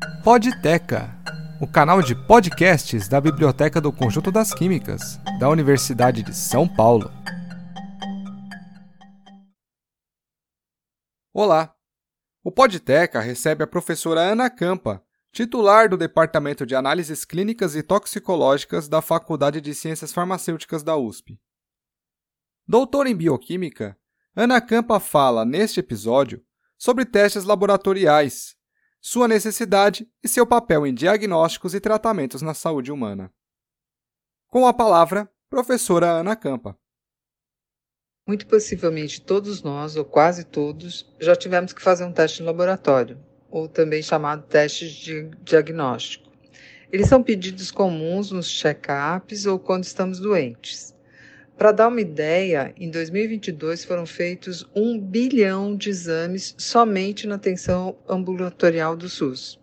Podteca, o canal de podcasts da Biblioteca do Conjunto das Químicas, da Universidade de São Paulo. Olá! O Podteca recebe a professora Ana Campa, titular do Departamento de Análises Clínicas e Toxicológicas da Faculdade de Ciências Farmacêuticas da USP. Doutora em Bioquímica, Ana Campa fala, neste episódio, sobre testes laboratoriais, sua necessidade e seu papel em diagnósticos e tratamentos na saúde humana. Com a palavra, professora Ana Campa. Muito possivelmente todos nós, ou quase todos, já tivemos que fazer um teste no laboratório, ou também chamado teste de diagnóstico. Eles são pedidos comuns nos check-ups ou quando estamos doentes. Para dar uma ideia, em 2022 foram feitos um bilhão de exames somente na atenção ambulatorial do SUS.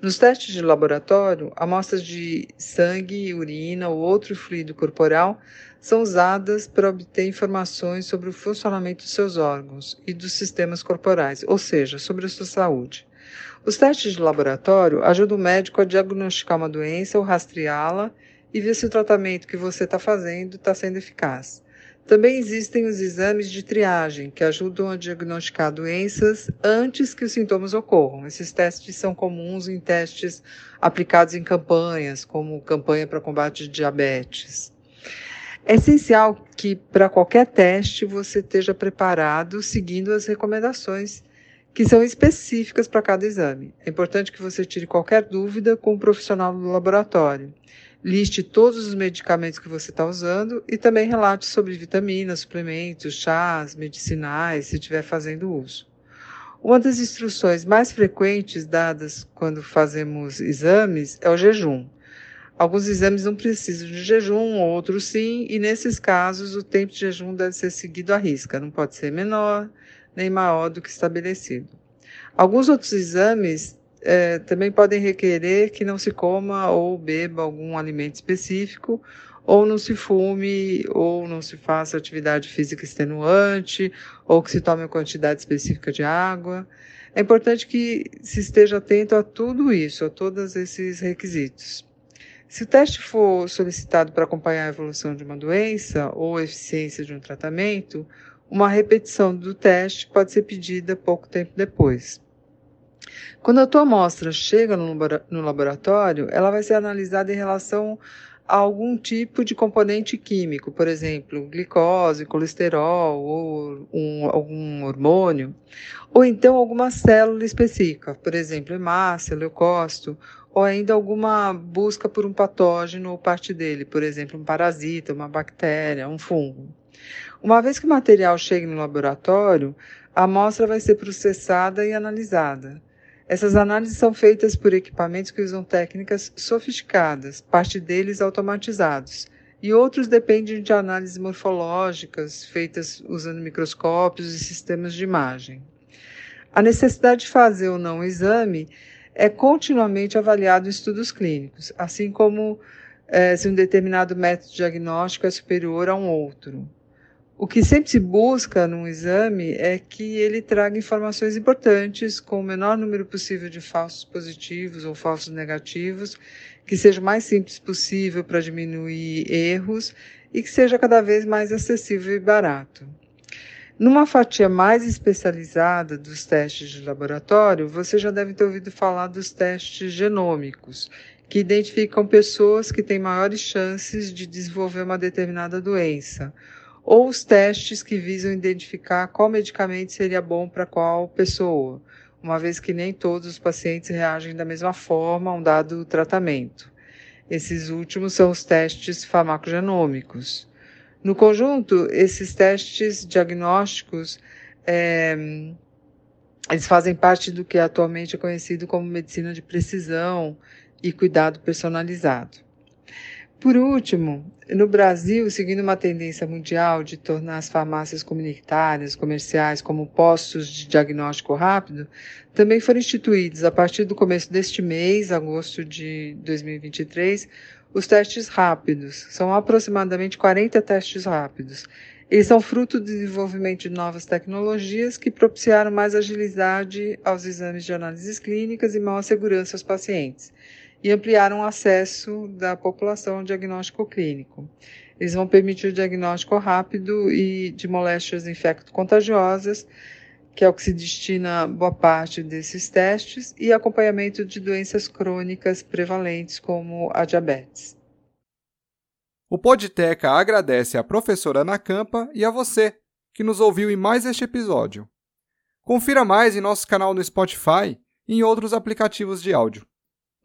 Nos testes de laboratório, amostras de sangue, urina ou outro fluido corporal são usadas para obter informações sobre o funcionamento dos seus órgãos e dos sistemas corporais, ou seja, sobre a sua saúde. Os testes de laboratório ajudam o médico a diagnosticar uma doença ou rastreá-la e ver se o tratamento que você está fazendo está sendo eficaz. Também existem os exames de triagem, que ajudam a diagnosticar doenças antes que os sintomas ocorram. Esses testes são comuns em testes aplicados em campanhas, como campanha para combate de diabetes. É essencial que, para qualquer teste, você esteja preparado seguindo as recomendações que são específicas para cada exame. É importante que você tire qualquer dúvida com o profissional do laboratório liste todos os medicamentos que você está usando e também relate sobre vitaminas, suplementos, chás, medicinais, se estiver fazendo uso. Uma das instruções mais frequentes dadas quando fazemos exames é o jejum. Alguns exames não precisam de jejum, outros sim, e nesses casos o tempo de jejum deve ser seguido à risca, não pode ser menor nem maior do que estabelecido. Alguns outros exames é, também podem requerer que não se coma ou beba algum alimento específico, ou não se fume, ou não se faça atividade física extenuante, ou que se tome uma quantidade específica de água. É importante que se esteja atento a tudo isso, a todos esses requisitos. Se o teste for solicitado para acompanhar a evolução de uma doença ou a eficiência de um tratamento, uma repetição do teste pode ser pedida pouco tempo depois. Quando a tua amostra chega no laboratório, ela vai ser analisada em relação a algum tipo de componente químico, por exemplo, glicose, colesterol ou um, algum hormônio, ou então alguma célula específica, por exemplo, hemácia, leucócito, ou ainda alguma busca por um patógeno ou parte dele, por exemplo, um parasita, uma bactéria, um fungo. Uma vez que o material chegue no laboratório, a amostra vai ser processada e analisada. Essas análises são feitas por equipamentos que usam técnicas sofisticadas, parte deles automatizados, e outros dependem de análises morfológicas feitas usando microscópios e sistemas de imagem. A necessidade de fazer ou não o exame é continuamente avaliado em estudos clínicos, assim como é, se um determinado método diagnóstico é superior a um outro. O que sempre se busca num exame é que ele traga informações importantes com o menor número possível de falsos positivos ou falsos negativos, que seja o mais simples possível para diminuir erros e que seja cada vez mais acessível e barato. Numa fatia mais especializada dos testes de laboratório, você já deve ter ouvido falar dos testes genômicos, que identificam pessoas que têm maiores chances de desenvolver uma determinada doença ou os testes que visam identificar qual medicamento seria bom para qual pessoa, uma vez que nem todos os pacientes reagem da mesma forma a um dado tratamento. Esses últimos são os testes farmacogenômicos. No conjunto, esses testes diagnósticos é, eles fazem parte do que atualmente é conhecido como medicina de precisão e cuidado personalizado. Por último, no Brasil, seguindo uma tendência mundial de tornar as farmácias comunitárias, comerciais, como postos de diagnóstico rápido, também foram instituídos, a partir do começo deste mês, agosto de 2023, os testes rápidos. São aproximadamente 40 testes rápidos. Eles são fruto do desenvolvimento de novas tecnologias que propiciaram mais agilidade aos exames de análises clínicas e maior segurança aos pacientes, e ampliaram o acesso da população ao diagnóstico clínico. Eles vão permitir o diagnóstico rápido e de moléstias infecto-contagiosas, que é o que se destina boa parte desses testes, e acompanhamento de doenças crônicas prevalentes, como a diabetes. O Podteca agradece à professora Ana Campa e a você, que nos ouviu em mais este episódio. Confira mais em nosso canal no Spotify e em outros aplicativos de áudio.